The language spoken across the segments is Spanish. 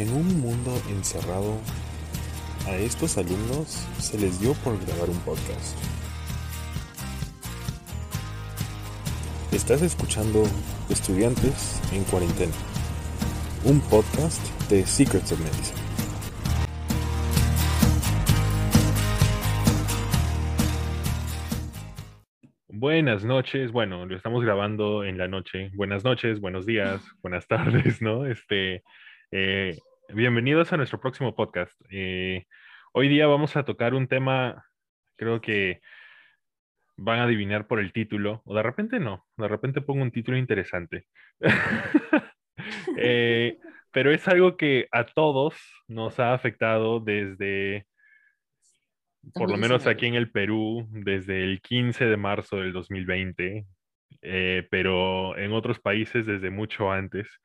En un mundo encerrado, a estos alumnos se les dio por grabar un podcast. Estás escuchando Estudiantes en Cuarentena, un podcast de Secrets of Medicine. Buenas noches, bueno, lo estamos grabando en la noche. Buenas noches, buenos días, buenas tardes, ¿no? Este, eh, bienvenidos a nuestro próximo podcast. Eh, hoy día vamos a tocar un tema, creo que van a adivinar por el título, o de repente no, de repente pongo un título interesante. Eh, pero es algo que a todos nos ha afectado desde, por lo menos aquí en el Perú, desde el 15 de marzo del 2020, pero en otros países desde mucho antes.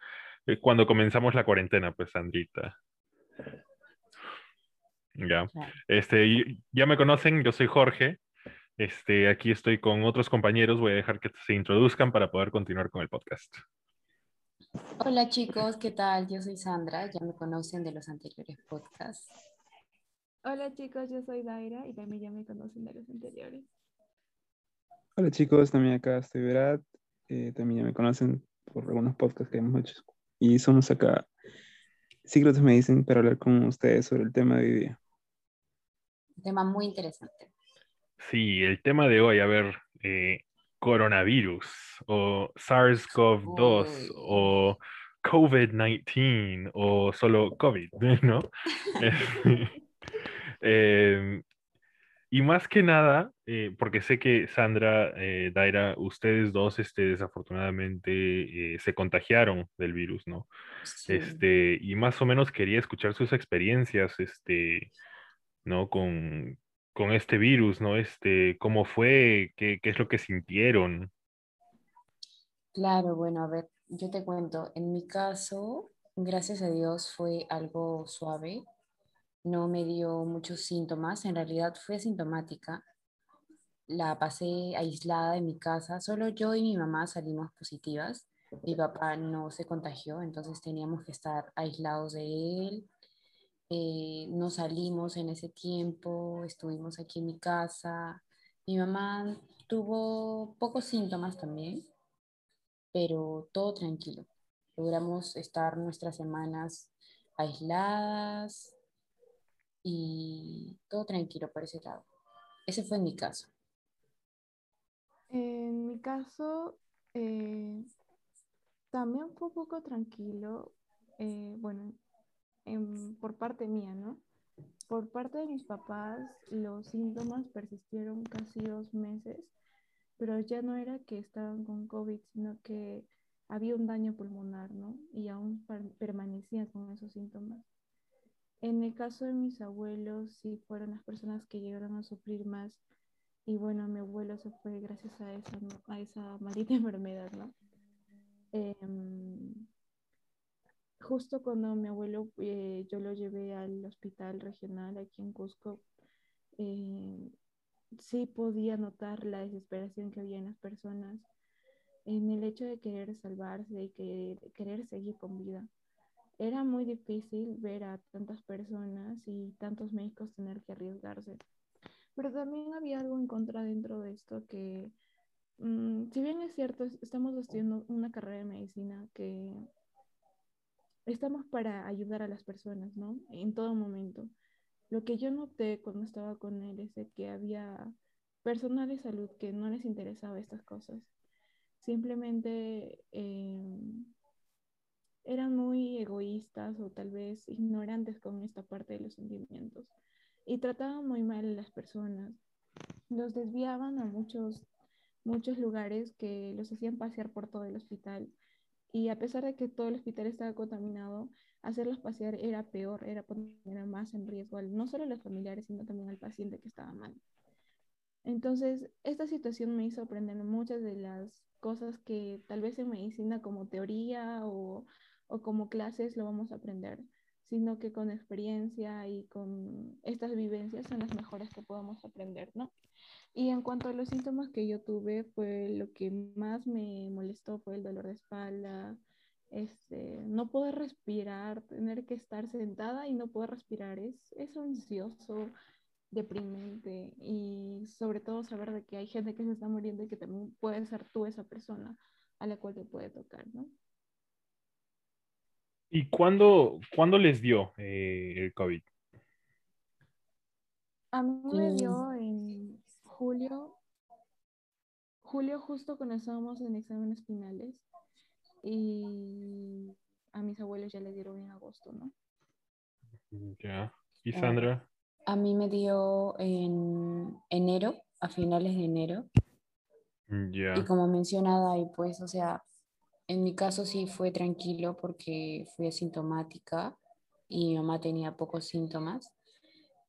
Eh, cuando comenzamos la cuarentena, pues, Sandrita. Ya. Este, ya me conocen, yo soy Jorge. Este, aquí estoy con otros compañeros. Voy a dejar que se introduzcan para poder continuar con el podcast. Hola chicos, ¿qué tal? Yo soy Sandra, ya me conocen de los anteriores podcasts. Hola chicos, yo soy Daira y también ya me conocen de los anteriores. Hola chicos, también acá estoy Verat, eh, también ya me conocen por algunos podcasts que hemos hecho y somos acá Secrets me dicen para hablar con ustedes sobre el tema de hoy día. Un tema muy interesante. Sí, el tema de hoy, a ver, eh, coronavirus o SARS-CoV-2 o COVID-19 o solo COVID, ¿no? eh, y más que nada, eh, porque sé que Sandra, eh, Daira, ustedes dos, este, desafortunadamente, eh, se contagiaron del virus, ¿no? Este, y más o menos quería escuchar sus experiencias, este, ¿no? Con, con este virus, ¿no? Este, ¿cómo fue? ¿Qué, ¿Qué es lo que sintieron? Claro, bueno, a ver, yo te cuento, en mi caso, gracias a Dios fue algo suave, no me dio muchos síntomas, en realidad fue asintomática. La pasé aislada en mi casa, solo yo y mi mamá salimos positivas. Mi papá no se contagió, entonces teníamos que estar aislados de él. Eh, no salimos en ese tiempo, estuvimos aquí en mi casa. Mi mamá tuvo pocos síntomas también, pero todo tranquilo. Logramos estar nuestras semanas aisladas, y todo tranquilo por ese lado. Ese fue mi caso. En mi caso, eh, también fue un poco tranquilo, eh, bueno, por parte mía, ¿no? Por parte de mis papás, los síntomas persistieron casi dos meses, pero ya no era que estaban con COVID, sino que había un daño pulmonar, ¿no? Y aún permanecían con esos síntomas. En el caso de mis abuelos, sí fueron las personas que llegaron a sufrir más. Y bueno, mi abuelo se fue gracias a esa, a maldita enfermedad, ¿no? Em, justo cuando mi abuelo, eh, yo lo llevé al hospital regional aquí en Cusco, eh, sí podía notar la desesperación que había en las personas, en el hecho de querer salvarse y que, querer seguir con vida era muy difícil ver a tantas personas y tantos médicos tener que arriesgarse. Pero también había algo en contra dentro de esto que, mm, si bien es cierto, estamos estudiando una carrera de medicina que estamos para ayudar a las personas, ¿no? En todo momento. Lo que yo noté cuando estaba con él es que había personas de salud que no les interesaba estas cosas. Simplemente eh, eran muy egoístas o tal vez ignorantes con esta parte de los sentimientos y trataban muy mal a las personas. Los desviaban a muchos, muchos lugares que los hacían pasear por todo el hospital y a pesar de que todo el hospital estaba contaminado, hacerlos pasear era peor, era poner más en riesgo no solo a los familiares, sino también al paciente que estaba mal. Entonces, esta situación me hizo aprender muchas de las cosas que tal vez en medicina como teoría o o como clases lo vamos a aprender, sino que con experiencia y con estas vivencias son las mejores que podamos aprender, ¿no? Y en cuanto a los síntomas que yo tuve, fue lo que más me molestó fue el dolor de espalda, este, no poder respirar, tener que estar sentada y no poder respirar, es, es ansioso, deprimente y sobre todo saber de que hay gente que se está muriendo y que también puede ser tú esa persona a la cual te puede tocar, ¿no? ¿Y cuándo, cuándo les dio eh, el COVID? A mí me dio en julio, julio justo cuando estábamos en exámenes finales y a mis abuelos ya le dieron en agosto, ¿no? Ya. ¿Y Sandra? A mí me dio en enero, a finales de enero. Ya. Y como mencionada, y pues, o sea, en mi caso sí fue tranquilo porque fui asintomática y mi mamá tenía pocos síntomas,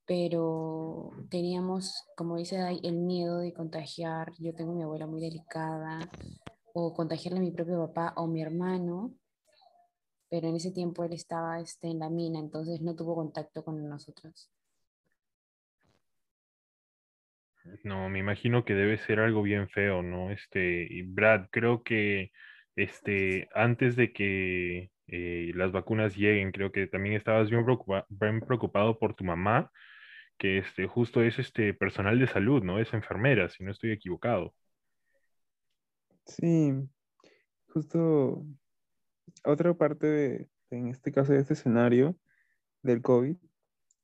pero teníamos, como dice Dai, el miedo de contagiar. Yo tengo a mi abuela muy delicada, o contagiarle a mi propio papá o mi hermano, pero en ese tiempo él estaba este, en la mina, entonces no tuvo contacto con nosotros. No, me imagino que debe ser algo bien feo, ¿no? Este, y Brad, creo que este, antes de que eh, las vacunas lleguen, creo que también estabas bien, bien preocupado por tu mamá, que este, justo es este personal de salud, ¿no? Es enfermera, si no estoy equivocado. Sí, justo otra parte de, en este caso de este escenario del COVID,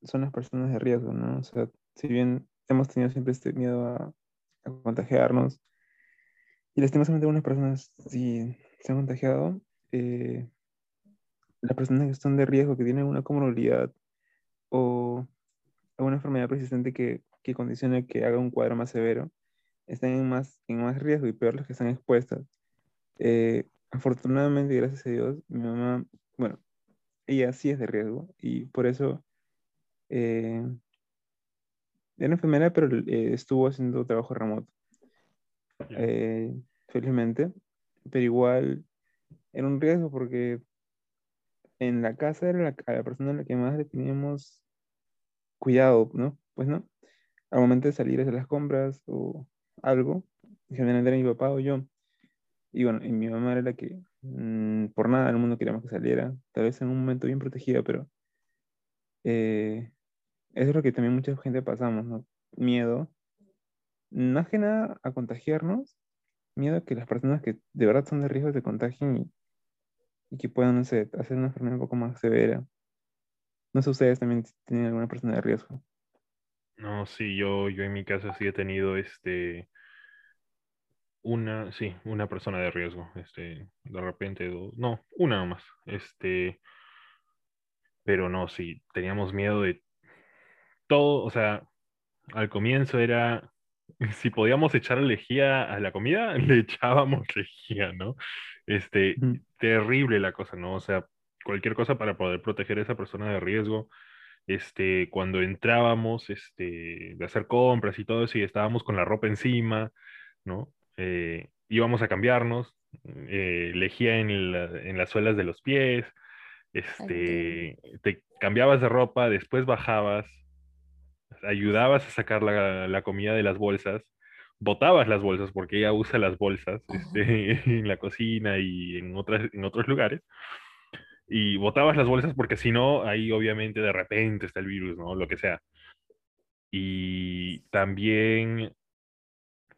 son las personas de riesgo, ¿no? O sea, si bien hemos tenido siempre este miedo a, a contagiarnos, y lastimosamente algunas personas sí se han contagiado, eh, las personas que están de riesgo, que tienen una comorbilidad o alguna enfermedad persistente que, que condiciona que haga un cuadro más severo, están en más, en más riesgo y peor las que están expuestas. Eh, afortunadamente, gracias a Dios, mi mamá, bueno, ella sí es de riesgo y por eso eh, era enfermera, pero eh, estuvo haciendo trabajo remoto, Eh, felizmente, pero igual era un riesgo porque en la casa era la, a la persona a la que más le teníamos cuidado, ¿no? Pues no, al momento de salir a hacer las compras o algo, generalmente era mi papá o yo. Y bueno, y mi mamá era la que mm, por nada del mundo queríamos que saliera, tal vez en un momento bien protegida, pero eh, eso es lo que también mucha gente pasamos, ¿no? Miedo, más que nada a contagiarnos, miedo a que las personas que de verdad son de riesgo se contagien y, que puedan, hacer una enfermedad un poco más severa. No sé, ustedes también tienen alguna persona de riesgo. No, sí, yo, yo en mi casa sí he tenido este una, sí, una persona de riesgo. Este, de repente, dos, no, una nomás. Este, pero no, sí, teníamos miedo de todo, o sea, al comienzo era, si podíamos echar lejía a la comida, le echábamos lejía, ¿no? Este, terrible la cosa, ¿no? O sea, cualquier cosa para poder proteger a esa persona de riesgo. Este, cuando entrábamos, este, de hacer compras y todo eso, y estábamos con la ropa encima, ¿no? Eh, íbamos a cambiarnos, eh, lejía en, la- en las suelas de los pies, este, te cambiabas de ropa, después bajabas, ayudabas a sacar la, la comida de las bolsas, botabas las bolsas, porque ella usa las bolsas este, en la cocina y en otras, en otros lugares, y botabas las bolsas porque si no, ahí obviamente de repente está el virus, ¿no? Lo que sea. Y también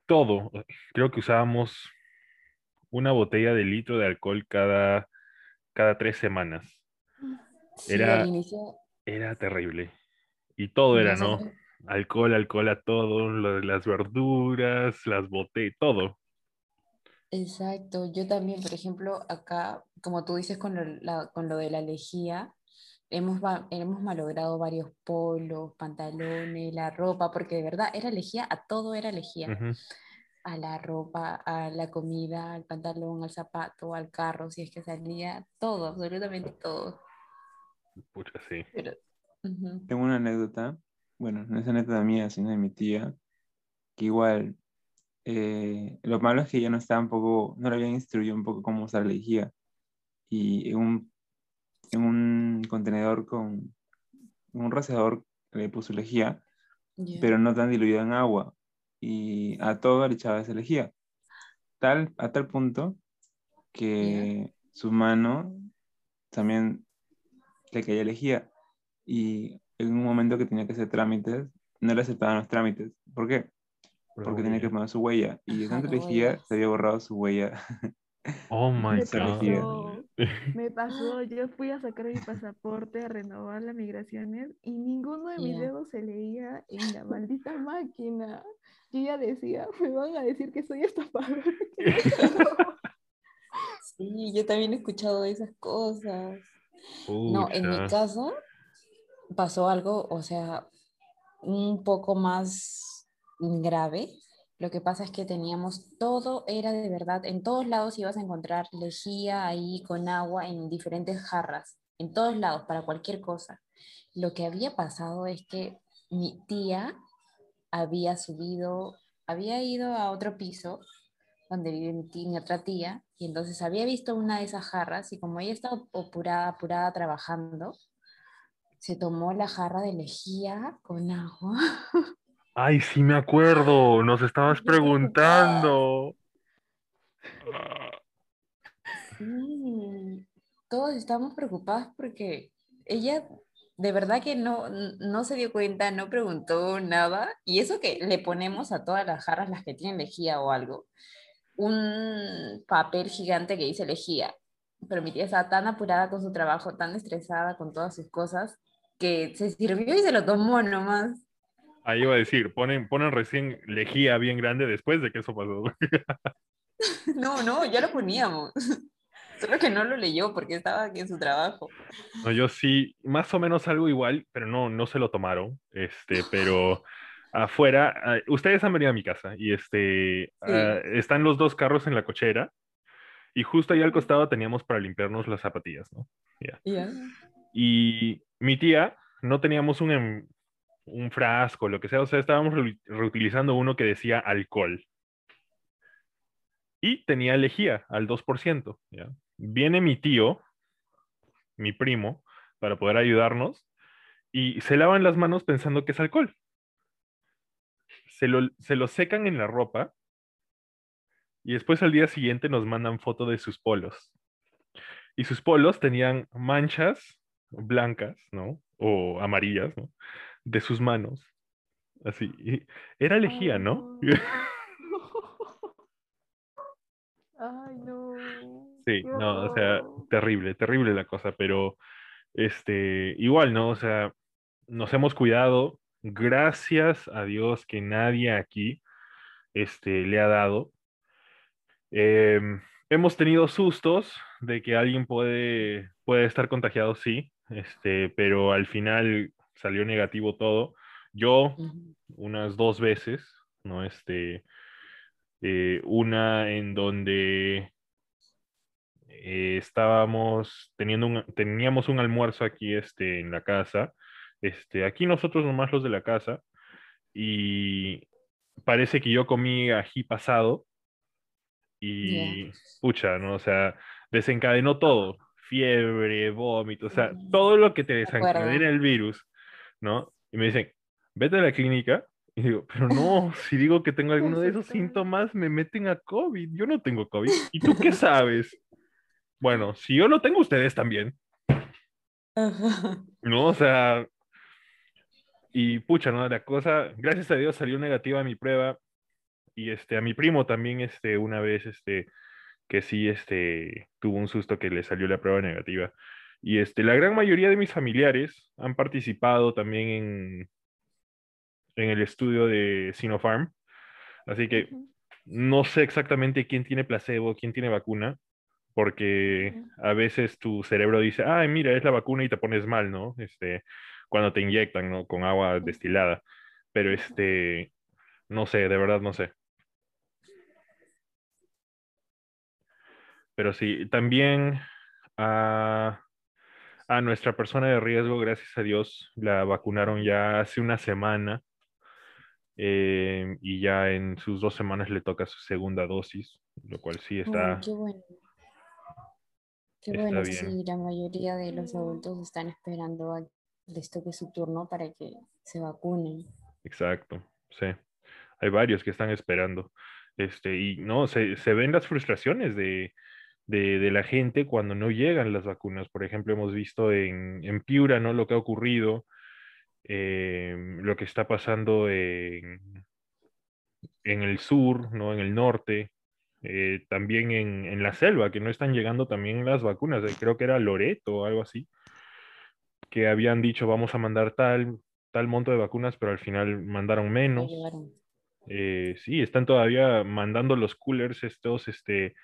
todo, creo que usábamos una botella de litro de alcohol cada, cada tres semanas. Sí, Era- inicio Era terrible. Y todo era, ¿no? nosotros- Alcohol, alcohol a todo, lo de las verduras, las botellas, todo. Exacto, yo también, por ejemplo, acá, como tú dices con lo, la- con lo de la lejía, hemos, hemos malogrado varios polos, pantalones, la ropa, porque de verdad era lejía, a todo era lejía, a la ropa, a la comida, al pantalón, al zapato, al carro, si es que salía, todo, absolutamente todo. Pucha, sí. Pero, ujú, Tengo una anécdota, bueno, no es anécdota mía, sino de mi tía, que igual, eh, lo malo es que ella no estaba un poco, no le habían instruido un poco cómo usar la lejía. Y en un, en un contenedor con un rociador le puso lejía, ya. pero no tan diluida en agua. Y a todo le echaba esa lejía. Tal, a tal punto que su mano también le caía lejía. Y en un momento que tenía que hacer trámites, no le aceptaban los trámites. ¿Por qué? Porque tenía que poner su huella. Y la lejía huella. se había borrado su huella. Oh my Me Esa god. pasó, me pasó, yo fui a sacar mi pasaporte, a renovar las migraciones y ninguno de mis Ya. dedos se leía en la maldita máquina. Yo ya decía, me van a decir que soy estafador. Sí, yo también he escuchado esas cosas. No, en mi Pucha. caso pasó algo, o sea, un poco más grave. Lo que pasa es que teníamos todo, era de verdad, en todos lados ibas a encontrar lejía ahí con agua en diferentes jarras, en todos lados, para cualquier cosa. Lo que había pasado es que mi tía había subido, había ido a otro piso donde vive mi, mi otra tía, y entonces había visto una de esas jarras y como ella estaba apurada, apurada trabajando, se tomó la jarra de lejía con agua. Ay, sí me acuerdo. Nos estabas preguntando. Sí, todos estábamos preocupados porque ella de verdad que no, no se dio cuenta, no preguntó nada, y eso que le ponemos a todas las jarras, las que tienen lejía o algo, un papel gigante que dice lejía. Pero mi tía estaba tan apurada con su trabajo, tan estresada con todas sus cosas, que se sirvió y se lo tomó nomás. Ahí iba a decir, ponen, ponen recién lejía bien grande después de que eso pasó. No, no, ya lo poníamos. Solo que no lo leyó porque estaba aquí en su trabajo. No, yo sí, más o menos algo igual, pero no, no se lo tomaron. Este, pero afuera, ah, ustedes han venido a mi casa y este, ah, están los dos carros en la cochera y justo ahí al costado teníamos para limpiarnos las zapatillas, ¿no? Ya. Y mi tía, no teníamos un, em- un frasco, lo que sea, o sea, estábamos reu- reutilizando uno que decía alcohol. Y tenía lejía al 2%, ¿ya? Viene mi tío, mi primo, para poder ayudarnos, y se lavan las manos pensando que es alcohol. Se lo, se lo secan en la ropa y después al día siguiente nos mandan foto de sus polos. Y sus polos tenían manchas blancas, ¿no? O amarillas, ¿no? De sus manos. Así. y era lejía, ¿no? Ay, no. Sí, no, o sea, terrible, terrible la cosa, pero este, igual, ¿no? O sea, nos hemos cuidado, gracias a Dios que nadie aquí este, le ha dado. Em, hemos tenido sustos de que alguien puede, puede estar contagiado, sí, este, pero al final salió negativo todo. Yo unas dos veces, ¿no? Este, eh, una en donde eh, estábamos teniendo un, teníamos un almuerzo aquí este, en la casa, este, aquí nosotros nomás los de la casa, y parece que yo comí ají pasado y pucha, ¿no? O sea, desencadenó todo, fiebre, vómito, o sea, Ujú. todo lo que te desencadena el virus, ¿no? Y me dicen, vete a la clínica. Y digo, pero no, si digo que tengo alguno de esos síntomas, me meten a COVID. Yo no tengo COVID. ¿Y tú qué sabes? Bueno, si yo lo tengo, ustedes también. Ajá. ¿No? O sea, y pucha, ¿no? La cosa, gracias a Dios salió negativa mi prueba. Y este, a mi primo también, este, una vez, este, que sí, este, tuvo un susto que le salió la prueba negativa. Y este, la gran mayoría de mis familiares han participado también en, en el estudio de Sinopharm. Así que no sé exactamente quién tiene placebo, quién tiene vacuna, porque a veces tu cerebro dice, ay, mira, es la vacuna y te pones mal, ¿no? Este, cuando te inyectan, ¿no? Con agua destilada. Pero este, no sé, de verdad no sé. Pero sí, también a, a nuestra persona de riesgo, gracias a Dios, la vacunaron ya hace una semana eh, y ya en sus dos semanas le toca su segunda dosis, lo cual sí está, qué bueno. Qué bueno, bien. sí, la mayoría de los adultos están esperando a que les toque su turno para que se vacunen. exacto, sí. Hay varios que están esperando. Este, y no, se, se ven las frustraciones de, de, de la gente cuando no llegan las vacunas. Por ejemplo, hemos visto en, en Piura, ¿no? Lo que ha ocurrido, eh, lo que está pasando en, en el sur, ¿no? En el norte, eh, también en, en, la selva, que no están llegando también las vacunas. Eh, creo que era Loreto o algo así, que habían dicho vamos a mandar tal, tal monto de vacunas, pero al final mandaron menos. Eh, sí, están todavía mandando los coolers estos, este,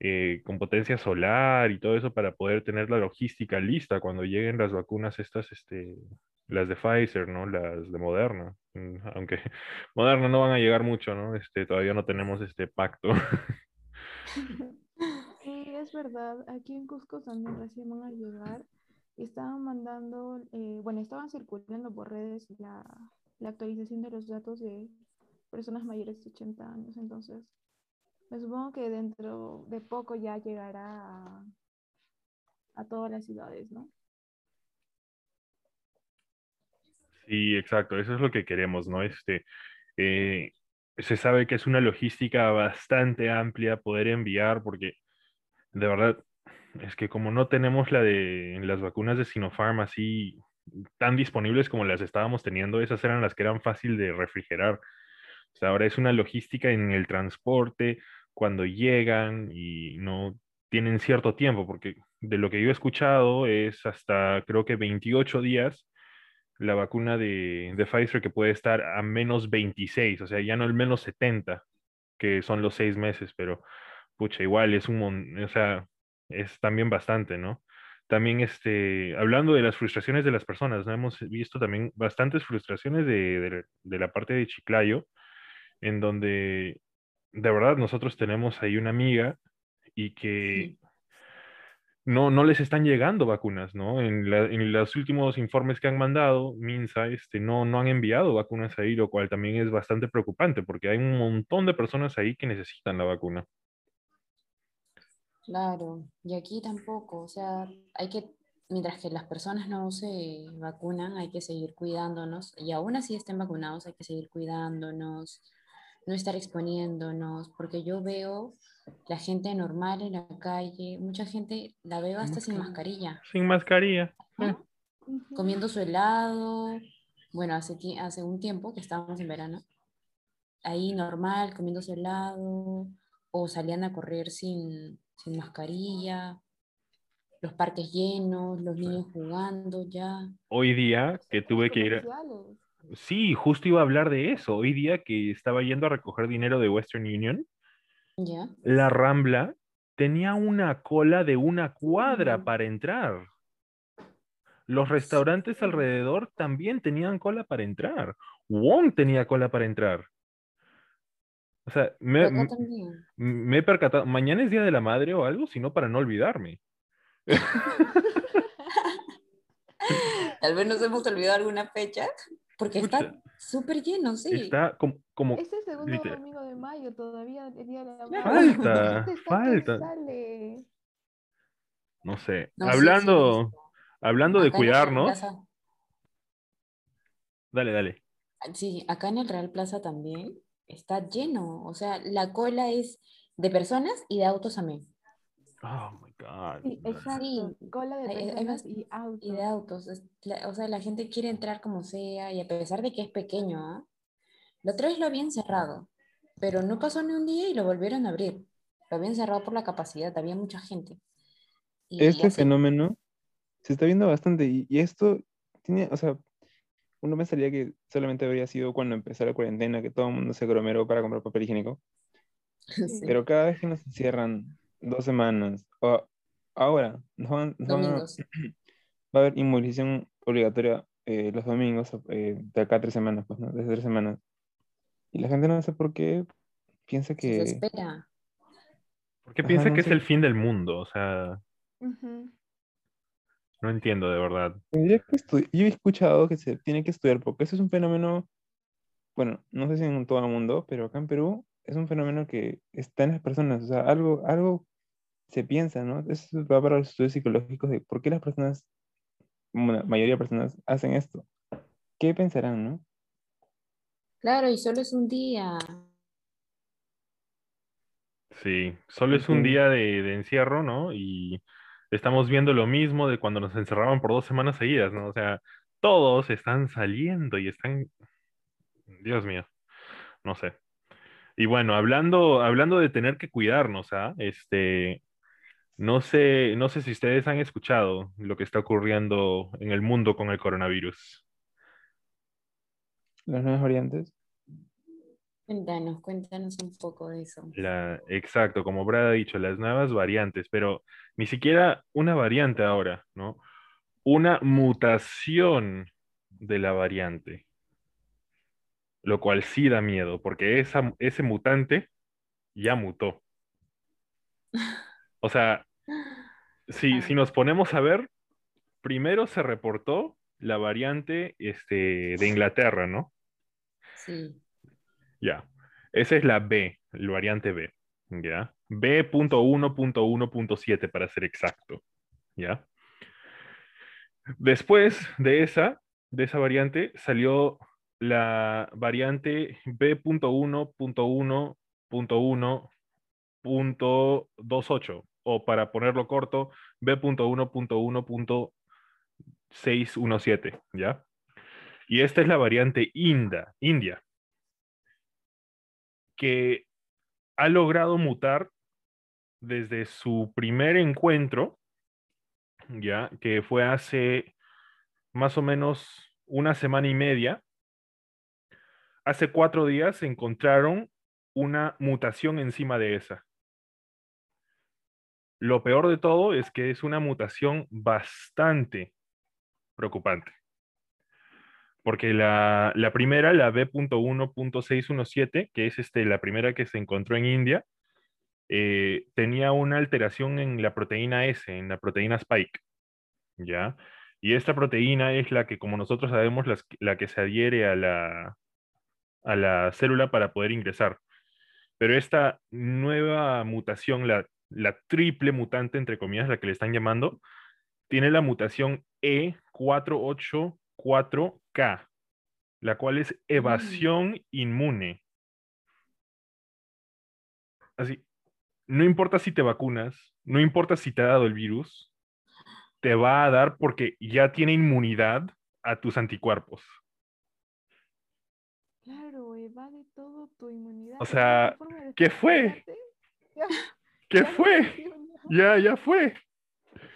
eh, con potencia solar y todo eso para poder tener la logística lista cuando lleguen las vacunas estas, este, las de Pfizer, ¿no? Las de Moderna. Mm, aunque Moderna no van a llegar mucho, ¿no? Este, todavía no tenemos este pacto. Sí, es verdad. Aquí en Cusco también recién van a llegar. Estaban mandando, eh, bueno, estaban circulando por redes la, la actualización de los datos de personas mayores de 80 años. Entonces, me supongo que dentro de poco ya llegará a, a todas las ciudades, ¿no? Sí, exacto, eso es lo que queremos, ¿no? Este, eh, se sabe que es una logística bastante amplia poder enviar, porque de verdad es que como no tenemos la de las vacunas de Sinopharm así tan disponibles como las estábamos teniendo, esas eran las que eran fácil de refrigerar. O sea, ahora es una logística en el transporte, cuando llegan y no tienen cierto tiempo, porque de lo que yo he escuchado es hasta creo que 28 días la vacuna de, de Pfizer que puede estar a menos 26, o sea, ya no el menos 70, que son los seis meses, pero pucha, igual es un, o sea, es también bastante, ¿no? También, este, hablando de las frustraciones de las personas, ¿no? hemos visto también bastantes frustraciones de, de, de la parte de Chiclayo, en donde de verdad nosotros tenemos ahí una amiga y que no, no les están llegando vacunas, ¿no? En, la, en, los últimos informes que han mandado, MINSA, este, no, no han enviado vacunas ahí, lo cual también es bastante preocupante porque hay un montón de personas ahí que necesitan la vacuna. Claro, y aquí tampoco, o sea, hay que, mientras que las personas no se vacunan, hay que seguir cuidándonos, y aún así estén vacunados, hay que seguir cuidándonos, no estar exponiéndonos, porque yo veo la gente normal en la calle, mucha gente la veo hasta sin mascarilla. Sin mascarilla. Comiendo su helado. Bueno, hace, hace un tiempo que estábamos en verano, ahí normal, comiendo su helado, o salían a correr sin, sin mascarilla, los parques llenos, los niños jugando ya. Hoy día que tuve que ir... A Sí, justo iba a hablar de eso. Hoy día que estaba yendo a recoger dinero de Western Union, la Rambla tenía una cola de una cuadra para entrar. Los restaurantes alrededor también tenían cola para entrar. Wong tenía cola para entrar. O sea, me, me, he percatado, mañana es Día de la Madre o algo, sino para no olvidarme. Tal vez nos hemos olvidado alguna fecha. Porque está súper lleno, sí. Está como... como este segundo literal. domingo de mayo todavía el día de la Falta, falta. No sé. No, hablando, sí, sí. hablando de cuidarnos. Dale, dale. Sí, acá en el Real Plaza también está lleno. O sea, la cola es de personas y de autos a mí. Oh my God. Sí, exacto. Cola de personas y autos. Y de autos. O sea, la gente quiere entrar como sea y a pesar de que es pequeño, ¿eh? la otra vez lo habían cerrado, pero no pasó ni un día y lo volvieron a abrir. Lo habían cerrado por la capacidad, había mucha gente. Y este así... fenómeno se está viendo bastante y, y, esto tiene, o sea, uno pensaría que solamente habría sido cuando empezó la cuarentena, que todo el mundo se aglomeró para comprar papel higiénico. Sí. Pero cada vez que nos encierran dos semanas. O ahora, no, no, va a haber inmovilización obligatoria eh, los domingos eh, de acá a tres semanas, pues, ¿no? Desde tres semanas. Y la gente no sé por qué piensa que... Se espera. Porque piensa Ajá, no que sé. es el fin del mundo, o sea... Uh -huh. No entiendo, de verdad. Yo he escuchado que se tiene que estudiar, porque eso es un fenómeno, bueno, no sé si en todo el mundo, pero acá en Perú es un fenómeno que está en las personas, o sea, algo, algo se piensa, ¿no? Eso va para los estudios psicológicos de por qué las personas, la mayoría de personas hacen esto. ¿Qué pensarán, no? Claro, y solo es un día. Sí, solo es un día de, de encierro, ¿no? Y estamos viendo lo mismo de cuando nos encerraban por dos semanas seguidas, ¿no? O sea, todos están saliendo y están, Dios mío, no sé. Y bueno, hablando, hablando de tener que cuidarnos, ¿ah? Este, no sé, no sé si ustedes han escuchado lo que está ocurriendo en el mundo con el coronavirus. Las nuevas variantes. Cuéntanos, cuéntanos un poco de eso. La, exacto, como Brad ha dicho, las nuevas variantes, pero ni siquiera una variante ahora, ¿no? Una mutación de la variante, lo cual sí da miedo, porque esa, ese mutante ya mutó. O sea, si, si nos ponemos a ver, primero se reportó la variante este, de Inglaterra, ¿no? sí. Ya. Esa es la B, la variante B. ¿Ya? B.1.1.7 para ser exacto. ¿Ya? Después de esa, de esa variante, salió la variante B.1.1.1.28, o para ponerlo corto, B.1.1.617, ¿ya? Y esta es la variante Inda, India, que ha logrado mutar desde su primer encuentro, ya, que fue hace más o menos una semana y media. Hace cuatro días encontraron una mutación encima de esa. Lo peor de todo es que es una mutación bastante preocupante. Porque la, la primera, la B.1.617, que es este, la primera que se encontró en India, eh, tenía una alteración en la proteína S, en la proteína Spike, ¿ya? Y esta proteína es la que, como nosotros sabemos, la que se adhiere a la, a la célula para poder ingresar. Pero esta nueva mutación, la, la triple mutante, entre comillas, la que le están llamando, tiene la mutación E E484K, la cual es evasión inmune. Así, no importa si te vacunas, no importa si te ha dado el virus, te va a dar porque ya tiene inmunidad a tus anticuerpos. Claro, evade todo tu inmunidad. O sea, ¿qué fue? ¿Qué fue? Ya, ya fue.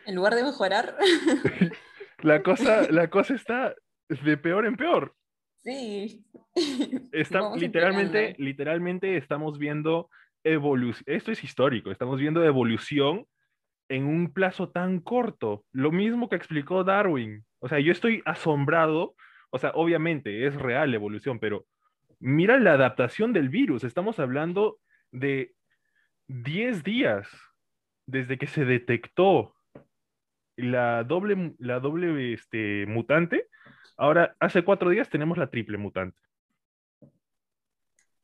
En lugar de mejorar, La cosa, la cosa está de peor en peor. sí. Está, Vamos literalmente, literalmente estamos viendo evolución. Esto es histórico. Estamos viendo evolución en un plazo tan corto. Lo mismo que explicó Darwin. O sea, yo estoy asombrado. O sea, obviamente es real la evolución, pero mira la adaptación del virus. Estamos hablando de 10 días desde que se detectó la doble, la doble este, mutante. Ahora, hace cuatro días tenemos la triple mutante.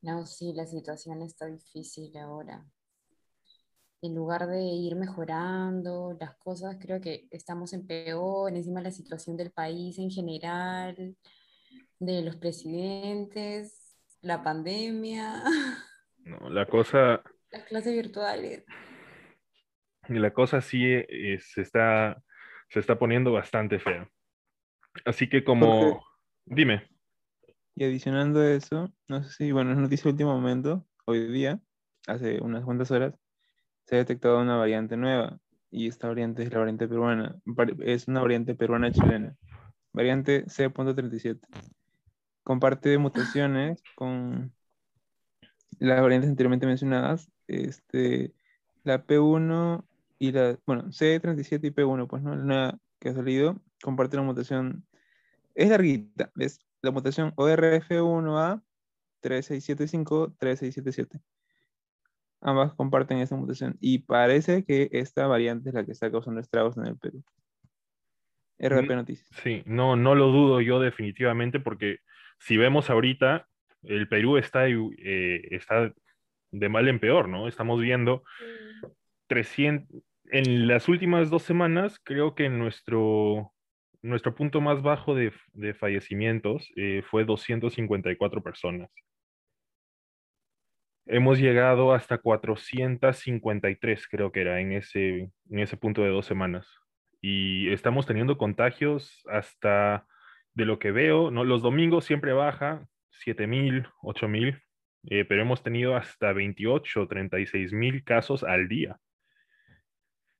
No, sí, la situación está difícil ahora. En lugar de ir mejorando las cosas, creo que estamos en peor, encima la situación del país en general, de los presidentes, la pandemia, ¿no? La cosa, las clases virtuales. la cosa sí eh, se, está, se está poniendo bastante fea. Así que como, Jorge. dime, Y adicionando a eso, no sé si, bueno, es noticia de último momento, hoy día, hace unas cuantas horas, se ha detectado una variante nueva. Y esta variante es la variante peruana. Es una variante peruana chilena. Variante C.37. Comparte mutaciones con las variantes anteriormente mencionadas. Este, la P1 y la, bueno, C37 y P1, pues, ¿no? La nueva que ha salido, comparte la mutación, es larguita, es la mutación ORF1A 3675-3677. Ambas comparten esta mutación y parece que esta variante es la que está causando estragos en el Perú. RP Mm, Noticias. sí, no, no lo dudo yo definitivamente porque si vemos ahorita, el Perú está, eh, está de mal en peor, ¿no? Estamos viendo Sí. 300, en las últimas dos semanas, creo que nuestro, nuestro punto más bajo de, de fallecimientos eh, fue 254 personas. hemos llegado hasta 453, creo que era, en ese, en ese punto de dos semanas. Y estamos teniendo contagios hasta, de lo que veo, ¿no? los domingos siempre baja, 7.000, 8.000, eh, pero hemos tenido hasta 28, 36 mil casos al día.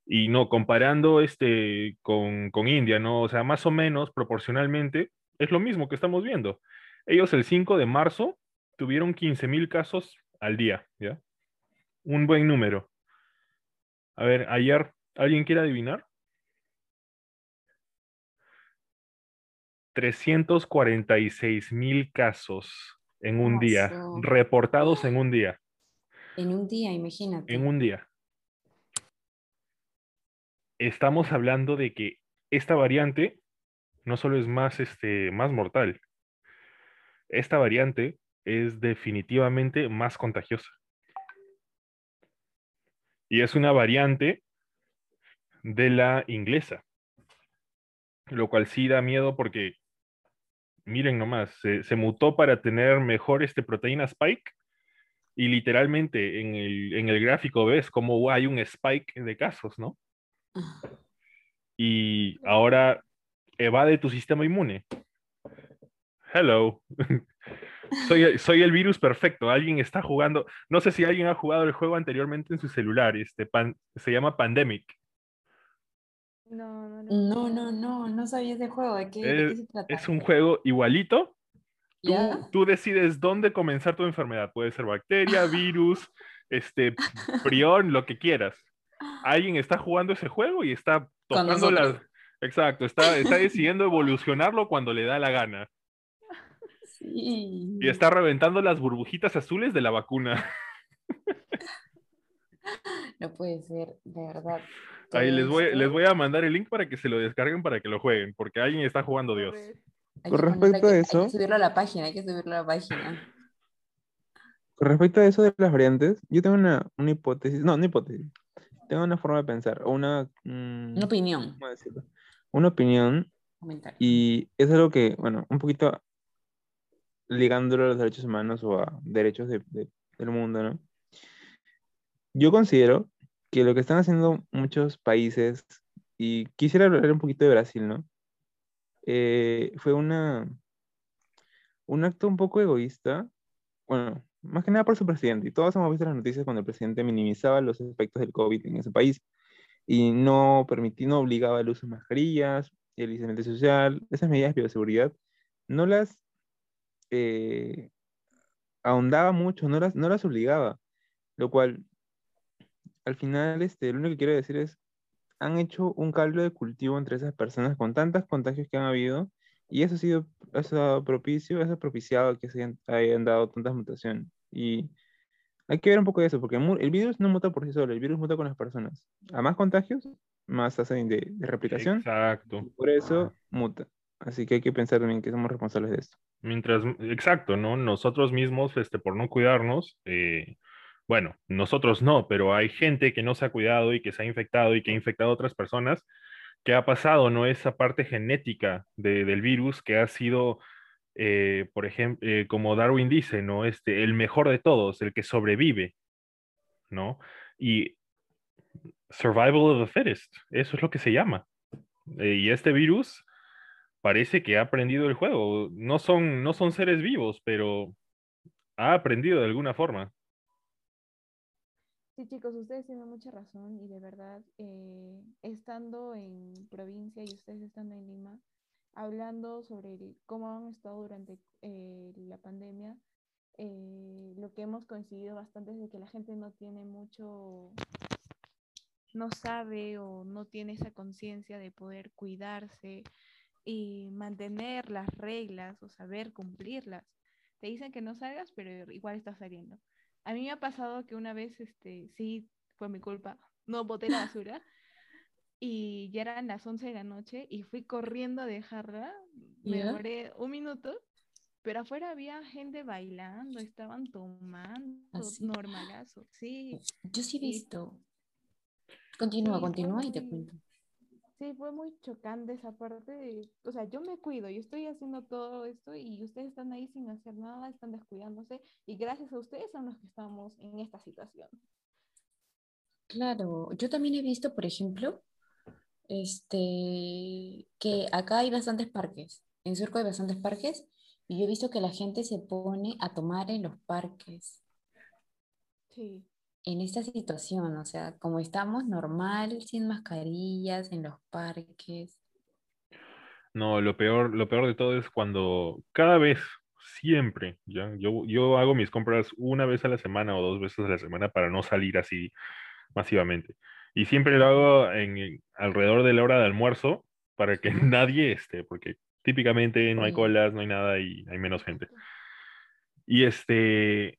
Y no, comparando este con, con India, ¿no? O sea, más o menos proporcionalmente es lo mismo que estamos viendo. Ellos el 5 de marzo tuvieron 15 mil casos al día, ¿ya? Un buen número. A ver, ayer, ¿alguien quiere adivinar? 346 mil casos en un día, reportados en un día. En un día, imagínate. En un día. Estamos hablando de que esta variante no solo es más, este, más mortal, esta variante es definitivamente más contagiosa. Y es una variante de la inglesa, lo cual sí da miedo porque, miren nomás, se, mutó para tener mejor este proteína spike y literalmente en el, en el gráfico ves cómo hay un spike de casos, ¿no? Y ahora evade tu sistema inmune. Hello. soy, soy el virus perfecto. Alguien está jugando. No sé si alguien ha jugado el juego anteriormente en su celular. Este se llama Pandemic. No, no, no. No, no, no, sabía ese juego. ¿De qué, es, se trata? Es un juego igualito. Tú, tú, decides dónde comenzar tu enfermedad. Puede ser bacteria, virus, este, prión, lo que quieras. Alguien está jugando ese juego y está tocando las, Exacto, está, está decidiendo evolucionarlo cuando le da la gana. Sí. Y está reventando las burbujitas azules de la vacuna. No puede ser, de verdad. Ahí les voy, les voy a mandar el link para que se lo descarguen para que lo jueguen, porque alguien está jugando Dios. Con respecto a eso. Hay que subirlo a la página, hay que subirlo a la página. Con respecto a eso de las variantes, yo tengo una, una hipótesis, no, una hipótesis, tengo una forma de pensar, o una... Mm, una opinión. ¿Cómo decirlo? una opinión y es algo que, bueno, un poquito ligándolo a los derechos humanos o a derechos del mundo, ¿no? Yo considero que lo que están haciendo muchos países, y quisiera hablar un poquito de Brasil, ¿no? Eh, fue una, un acto un poco egoísta, bueno, más que nada por su presidente, y todos hemos visto las noticias cuando el presidente minimizaba los efectos del COVID en ese país y no permitía, no obligaba el uso de mascarillas, el aislamiento social, esas medidas de bioseguridad, no las eh, ahondaba mucho, no las, no las obligaba, lo cual al final este, lo único que quiero decir es, han hecho un caldo de cultivo entre esas personas con tantos contagios que han habido y eso ha sido, eso propicio, eso ha propiciado que se hayan dado tantas mutaciones. Y hay que ver un poco de eso, porque el virus no muta por sí solo, el virus muta con las personas. A más contagios, más tasa de, de, replicación. Exacto. Por eso muta. Así que hay que pensar también que somos responsables de esto. Mientras, exacto, ¿no? Nosotros mismos, este, por no cuidarnos, eh, bueno, nosotros no, pero hay gente que no se ha cuidado y que se ha infectado y que ha infectado a otras personas, que ha pasado, ¿no? Esa parte genética del virus que ha sido eh, por ejemplo, eh, como Darwin dice, ¿no? Este, el mejor de todos, el que sobrevive, ¿no? Y survival of the fittest, eso es lo que se llama. Eh, y este virus parece que ha aprendido el juego. No son, no son seres vivos, pero ha aprendido de alguna forma. Sí, chicos, ustedes tienen mucha razón y de verdad, estando en provincia y ustedes estando en Lima, hablando sobre cómo han estado durante eh, la pandemia, eh, lo que hemos coincidido bastante es de que la gente no tiene mucho, no sabe o no tiene esa conciencia de poder cuidarse y mantener las reglas o saber cumplirlas. Te dicen que no salgas, pero igual estás saliendo. A mí me ha pasado que una vez, este, sí, fue mi culpa, no boté la basura y ya eran las 11 de la noche y fui corriendo a dejarla. Me demoré un minuto, pero afuera había gente bailando, estaban tomando, ¿Ah, normalazo, sí. Yo sí he visto. Continúa, continúa y te cuento. Sí, fue muy chocante esa parte de, o sea, yo me cuido, yo estoy haciendo todo esto y ustedes están ahí sin hacer nada, están descuidándose y gracias a ustedes son los que estamos en esta situación. Claro, yo también he visto, por ejemplo, este, que acá hay bastantes parques, en Surco hay bastantes parques y yo he visto que la gente se pone a tomar en los parques. Sí. En esta situación, o sea, como estamos normal, sin mascarillas, en los parques. No, lo peor, lo peor de todo es cuando cada vez, siempre, ¿ya? Yo, yo hago mis compras una vez a la semana o dos veces a la semana para no salir así masivamente. Y siempre lo hago en, alrededor de la hora de almuerzo para que nadie esté, porque típicamente no hay colas, no hay nada y hay menos gente. Y este,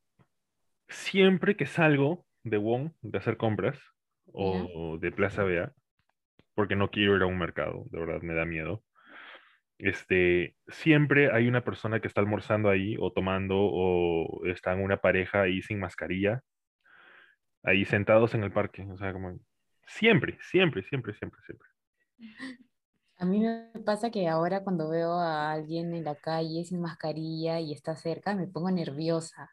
siempre que salgo de Wong de hacer compras o de Plaza Vea, porque no quiero ir a un mercado, de verdad me da miedo. Este, siempre hay una persona que está almorzando ahí o tomando o está en una pareja ahí sin mascarilla, ahí sentados en el parque, o sea, como siempre, siempre, siempre, siempre, siempre. A mí me pasa que ahora cuando veo a alguien en la calle sin mascarilla y está cerca, me pongo nerviosa.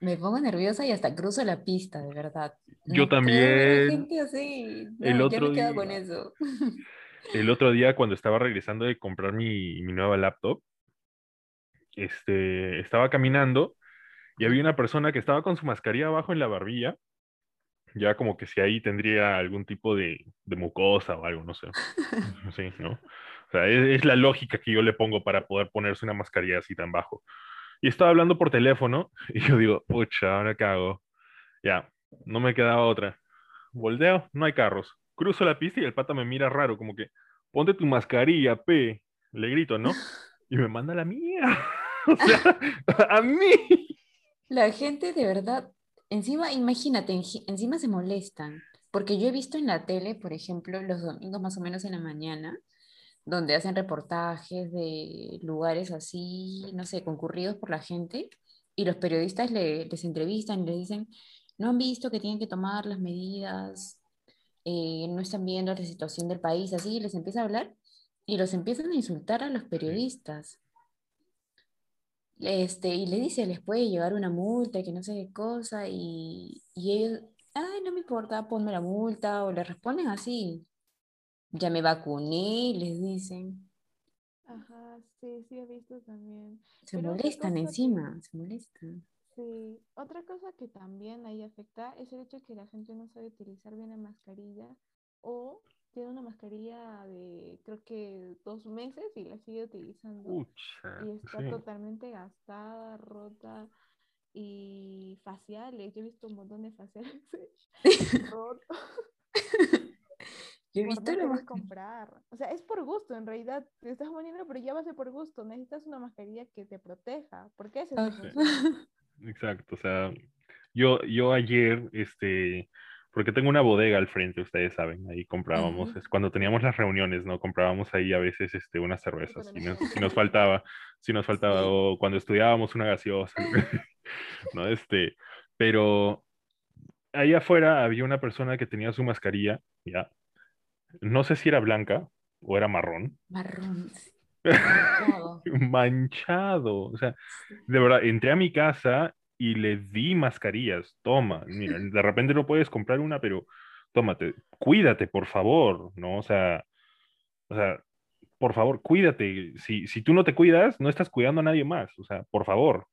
Me pongo nerviosa y hasta cruzo la pista, de verdad. Yo No también. gente así. El No, ya otro me quedo con día. eso. El otro día cuando estaba regresando de comprar mi, mi nueva laptop, este, estaba caminando y había una persona que estaba con su mascarilla abajo en la barbilla, ya como que si ahí tendría algún tipo de, de mucosa o algo, no sé. Sí, ¿no? O sea, es, es la lógica que yo le pongo para poder ponerse una mascarilla así tan bajo. Y estaba hablando por teléfono y yo digo, pucha, ahora qué hago. Ya, no me quedaba otra. Volteo, no hay carros. Cruzo la pista y el pata me mira raro, como que, ponte tu mascarilla, P. Le grito, ¿no? Y me manda la mía. O sea, a mí. La gente de verdad, encima, imagínate, encima se molestan. Porque yo he visto en la tele, por ejemplo, los domingos más o menos en la mañana, donde hacen reportajes de lugares así, no sé, concurridos por la gente, y los periodistas le- les entrevistan y les dicen, no han visto que tienen que tomar las medidas, eh, no están viendo la situación del país, así, y les empieza a hablar y los empiezan a insultar a los periodistas. Este, y le dice, les puede llegar una multa, que no sé qué cosa, y, y ellos, ay, no me importa, ponme la multa, o le responden así, ya me vacuné, les dicen, Ajá, sí, sí he visto también. se Pero molestan que- encima, se molestan. Sí, otra cosa que también ahí afecta es el hecho que la gente no sabe utilizar bien la mascarilla o tiene una mascarilla de creo que dos meses y la sigue utilizando y está sí. totalmente gastada, rota y faciales. Yo he visto un montón de faciales rotos He por visto no comprar. O sea, es por gusto, en realidad te estás poniendo, pero ya va a ser por gusto. Necesitas una mascarilla que te proteja, porque ese es Ah, su sí. Exacto, o sea, yo, yo ayer, este, porque tengo una bodega al frente, ustedes saben, ahí comprábamos, es cuando teníamos las reuniones, ¿no? Comprábamos ahí a veces, este, unas cervezas, si nos, gente. si nos faltaba, si nos faltaba, Sí. o cuando estudiábamos una gaseosa, ¿no? Este, pero ahí afuera había una persona que tenía su mascarilla, ya, no sé si era blanca o era marrón, Marrón, sí, manchado. manchado, o sea, de verdad, entré a mi casa y le di mascarillas. Toma, mira, de repente no puedes comprar una, pero tómate, cuídate, por favor, ¿no? O sea, o sea, por favor, cuídate. Si, si tú no te cuidas, no estás cuidando a nadie más. O sea, por favor.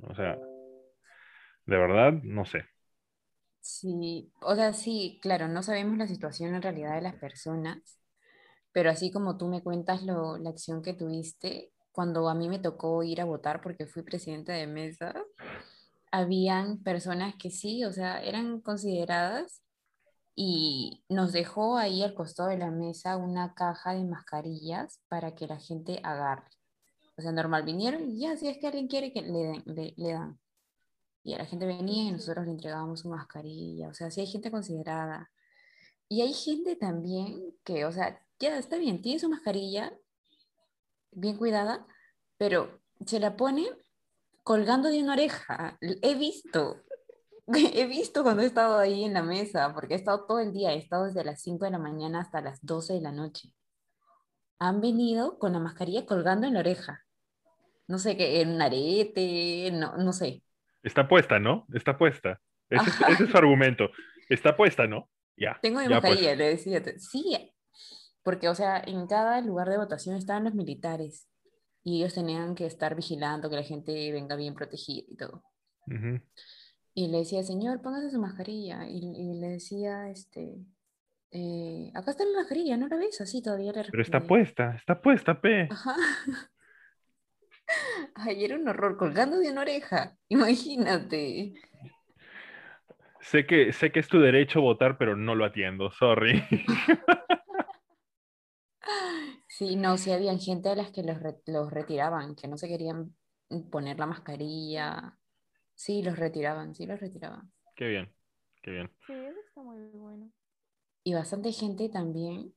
O sea, de verdad, no sé. Sí, o sea, sí, claro, no sabemos la situación en realidad de las personas, pero así como tú me cuentas lo, la acción que tuviste, cuando a mí me tocó ir a votar porque fui presidenta de mesa, habían personas que sí, o sea, eran consideradas y nos dejó ahí al costado de la mesa una caja de mascarillas para que la gente agarre. O sea, normal, vinieron y ya, si es que alguien quiere que le le, le dan. Y a la gente venía y nosotros le entregábamos su mascarilla. O sea, sí hay gente considerada. Y hay gente también que, o sea, ya está bien, tiene su mascarilla bien cuidada, pero se la pone colgando de una oreja. He visto. he visto cuando he estado ahí en la mesa, porque he estado todo el día, he estado desde las 5 de la mañana hasta las 12 de la noche. Han venido con la mascarilla colgando en la oreja. No sé qué, en un arete, no, no sé. Está puesta, ¿no? Está puesta. Ese, es, ese es su argumento. Está puesta, ¿no? Ya. Tengo mi pues. le decía. Sí, porque, o sea, en cada lugar de votación estaban los militares y ellos tenían que estar vigilando que la gente venga bien protegida y todo. Ujú. Y le decía, señor, póngase su mascarilla. Y, y le decía, este, eh, acá está mi mascarilla, ¿no la ves? Así todavía le Pero está puesta, está puesta, pe. Ajá. Ay, era un horror, colgando de una oreja. Imagínate. Sé que, sé que es tu derecho votar, pero no lo atiendo, sorry. Sí, no, sí habían gente a las que los, re- los retiraban, que no se querían poner la mascarilla. Sí, los retiraban, sí los retiraban. Qué bien, qué bien. Sí, eso está muy bueno. Y bastante gente también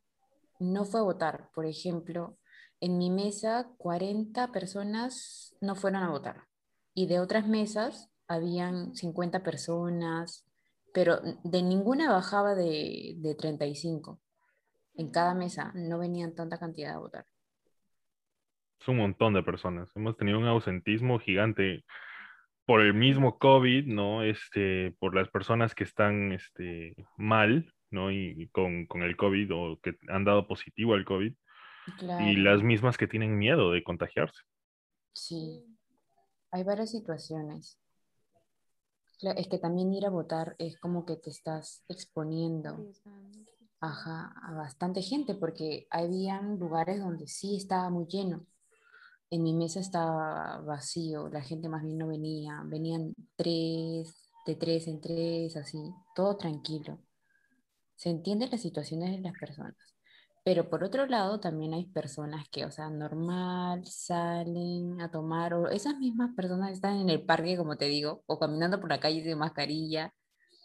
no fue a votar. Por ejemplo, en mi mesa 40 personas no fueron a votar. Y de otras mesas habían 50 personas, pero de ninguna bajaba de, de 35. En cada mesa no venían tanta cantidad a votar. Es un montón de personas. Hemos tenido un ausentismo gigante por el mismo COVID, ¿no? Este, por las personas que están este, mal, ¿no? Y con, con el COVID o que han dado positivo al COVID. Y las mismas que tienen miedo de contagiarse. sí, hay varias situaciones. Es que también ir a votar es como que te estás exponiendo. Ajá, a bastante gente, porque habían lugares donde sí estaba muy lleno. En mi mesa estaba vacío, la gente más bien no venía, venían tres, de tres en tres, así, todo tranquilo. Se entienden las situaciones de las personas. Pero por otro lado, también hay personas que, o sea, normal, salen a tomar, o esas mismas personas están en el parque, como te digo, o caminando por la calle sin mascarilla,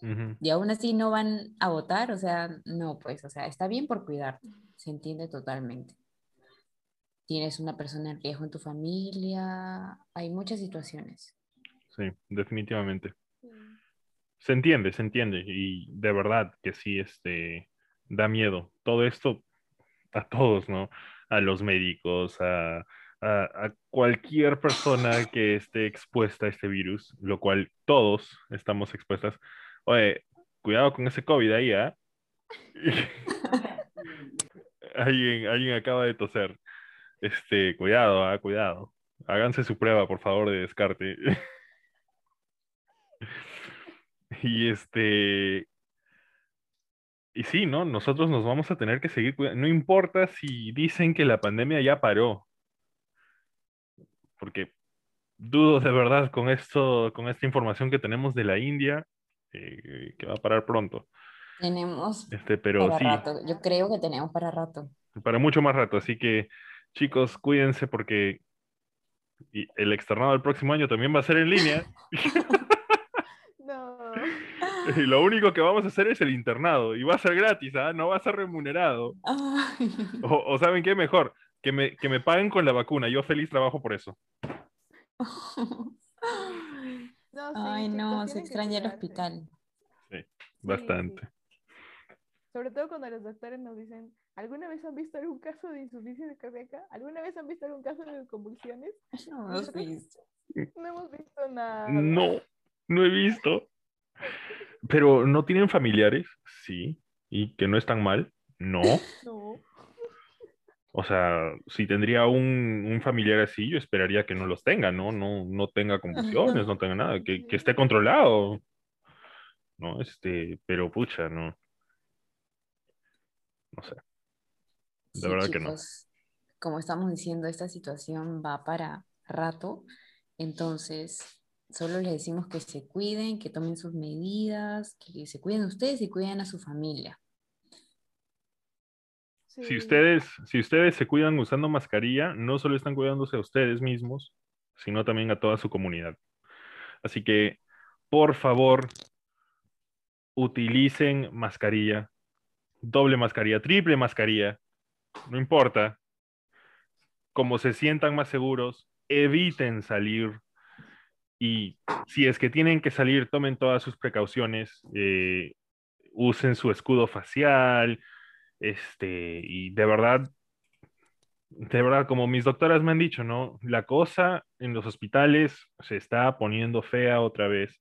Ujú. y aún así no van a votar, o sea, no, pues, o sea, está bien por cuidarte, se entiende totalmente. Tienes una persona en riesgo en tu familia, hay muchas situaciones. Sí, definitivamente. Sí. Se entiende, se entiende. Y de verdad que sí, este, da miedo. Todo esto a todos, ¿no? A los médicos, a, a- a cualquier persona que esté expuesta a este virus, lo cual todos estamos expuestas. Oye, cuidado con ese COVID ahí, ¿ah? Alguien, alguien acaba de toser. Este, cuidado, ah, cuidado. Háganse su prueba, por favor, de descarte. Y este, y sí, ¿no? Nosotros nos vamos a tener que seguir cuidando. No importa si dicen que la pandemia ya paró, porque dudo de verdad con esto, con esta información que tenemos de la India, eh, que va a parar pronto. Tenemos Este, pero para sí, rato, yo creo que tenemos para rato. para mucho más rato. Así que, chicos, cuídense porque y el externado del próximo año también va a ser en línea. Y lo único que vamos a hacer es el internado. Y va a ser gratis, ¿ah? No va a ser remunerado. O, o ¿saben qué? Mejor, que me, que me paguen con la vacuna. Yo feliz trabajo por eso. No, sí, Ay, no, se extraña el hospital. Sí, Bastante. sí. Sobre todo cuando los doctores nos dicen, ¿alguna vez han visto algún caso de insuficiencia cardíaca? ¿Alguna vez han visto algún caso de convulsiones? No. No hemos visto nada. No, no he visto. Pero ¿no tienen familiares? Sí. ¿Y que no están mal? No. No. O sea, si tendría un, un familiar así, yo esperaría que no los tenga, ¿no? No, no tenga convulsiones, no tenga nada, que, que esté controlado. ¿No? Este, pero pucha, no. No sé. De Sí, verdad que no. chicos, como estamos diciendo, esta situación va para rato, entonces solo les decimos que se cuiden, que tomen sus medidas, que se cuiden ustedes y cuiden a su familia. Si ustedes, si ustedes se cuidan usando mascarilla, no solo están cuidándose a ustedes mismos, sino también a toda su comunidad. Así que, por favor, utilicen mascarilla, doble mascarilla, triple mascarilla, no importa. Como se sientan más seguros, eviten salir Y si es que tienen que salir, tomen todas sus precauciones, eh, usen su escudo facial, este, y de verdad, de verdad, como mis doctoras me han dicho, ¿no? La cosa en los hospitales se está poniendo fea otra vez.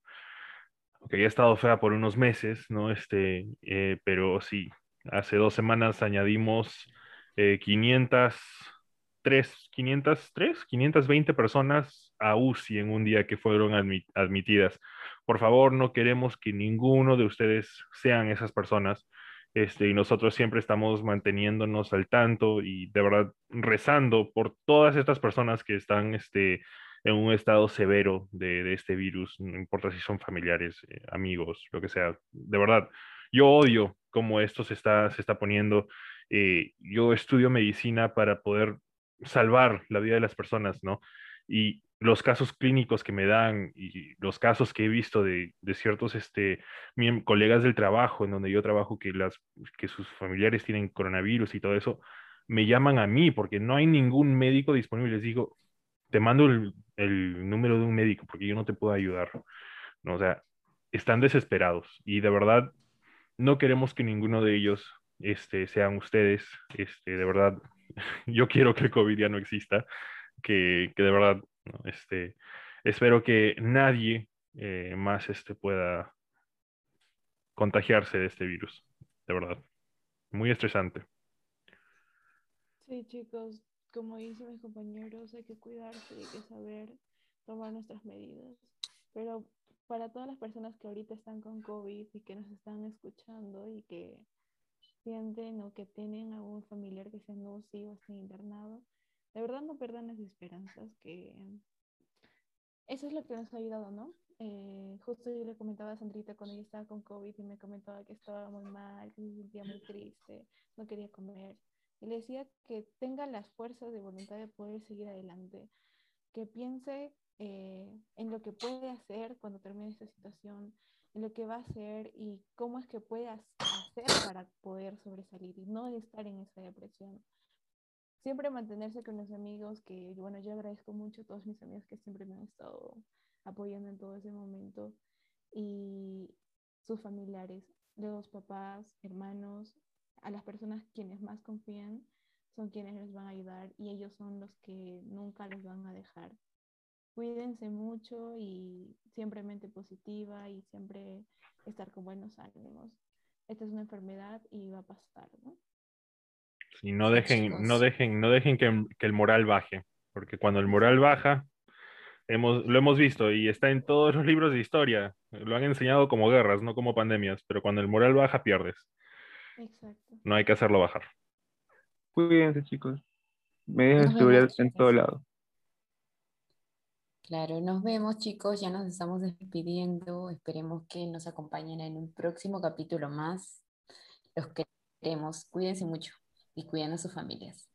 Ya ha estado fea por unos meses, ¿no? Este, eh, pero sí, hace dos semanas añadimos 503, 503, 520 personas a UCI en un día que fueron admitidas. Por favor, no queremos que ninguno de ustedes sean esas personas. Este, y nosotros siempre estamos manteniéndonos al tanto y de verdad rezando por todas estas personas que están este, en un estado severo de, este virus, no importa si son familiares, eh, amigos, lo que sea. De verdad, yo odio cómo esto se está, se está poniendo. Eh, yo estudio medicina para poder salvar la vida de las personas, ¿no? Y los casos clínicos que me dan y los casos que he visto de, ciertos este, colegas del trabajo, en donde yo trabajo, que, las, que sus familiares tienen coronavirus y todo eso, me llaman a mí porque no hay ningún médico disponible. Les digo, te mando el, el número de un médico porque yo no te puedo ayudar. ¿no? O sea, están desesperados y de verdad no queremos que ninguno de ellos este, sean ustedes. Este, de verdad, yo quiero que el COVID ya no exista, que, que de verdad, este, espero que nadie eh, más este, pueda contagiarse de este virus, de verdad. Muy estresante. Sí, chicos, como dicen mis compañeros, hay que cuidarse hay que saber tomar nuestras medidas. Pero para todas las personas que ahorita están con COVID y que nos están escuchando y que sienten o que tienen algún familiar que sea no o esté internado, de verdad no perdan las esperanzas, que eso es lo que nos ha ayudado, ¿no? Eh, justo yo le comentaba a Sandrita cuando ella estaba con COVID y me comentaba que estaba muy mal, que se sentía muy triste, no quería comer. Y le decía que tenga las fuerzas de voluntad de poder seguir adelante, que piense eh, en lo que puede hacer cuando termine esta situación, en lo que va a hacer y cómo es que puede hacer para poder sobresalir y no estar en esa depresión. Siempre mantenerse con los amigos, que bueno, yo agradezco mucho a todos mis amigos que siempre me han estado apoyando en todo ese momento y sus familiares, los papás, hermanos, a las personas quienes más confían son quienes les van a ayudar y ellos son los que nunca los van a dejar. Cuídense mucho y siempre mente positiva y siempre estar con buenos ánimos. Esta es una enfermedad y va a pasar, ¿no? Y no dejen, no dejen, no dejen que, que, el moral baje, porque cuando el moral baja, hemos, lo hemos visto y está en todos los libros de historia. Lo han enseñado como guerras, no como pandemias, pero cuando el moral baja, pierdes. Exacto. No hay que hacerlo bajar. Cuídense, chicos. Medidas de seguridad en todo lado. Claro, nos vemos chicos, ya nos estamos despidiendo. Esperemos que nos acompañen en un próximo capítulo más. Los queremos. Cuídense mucho y cuiden a sus familias.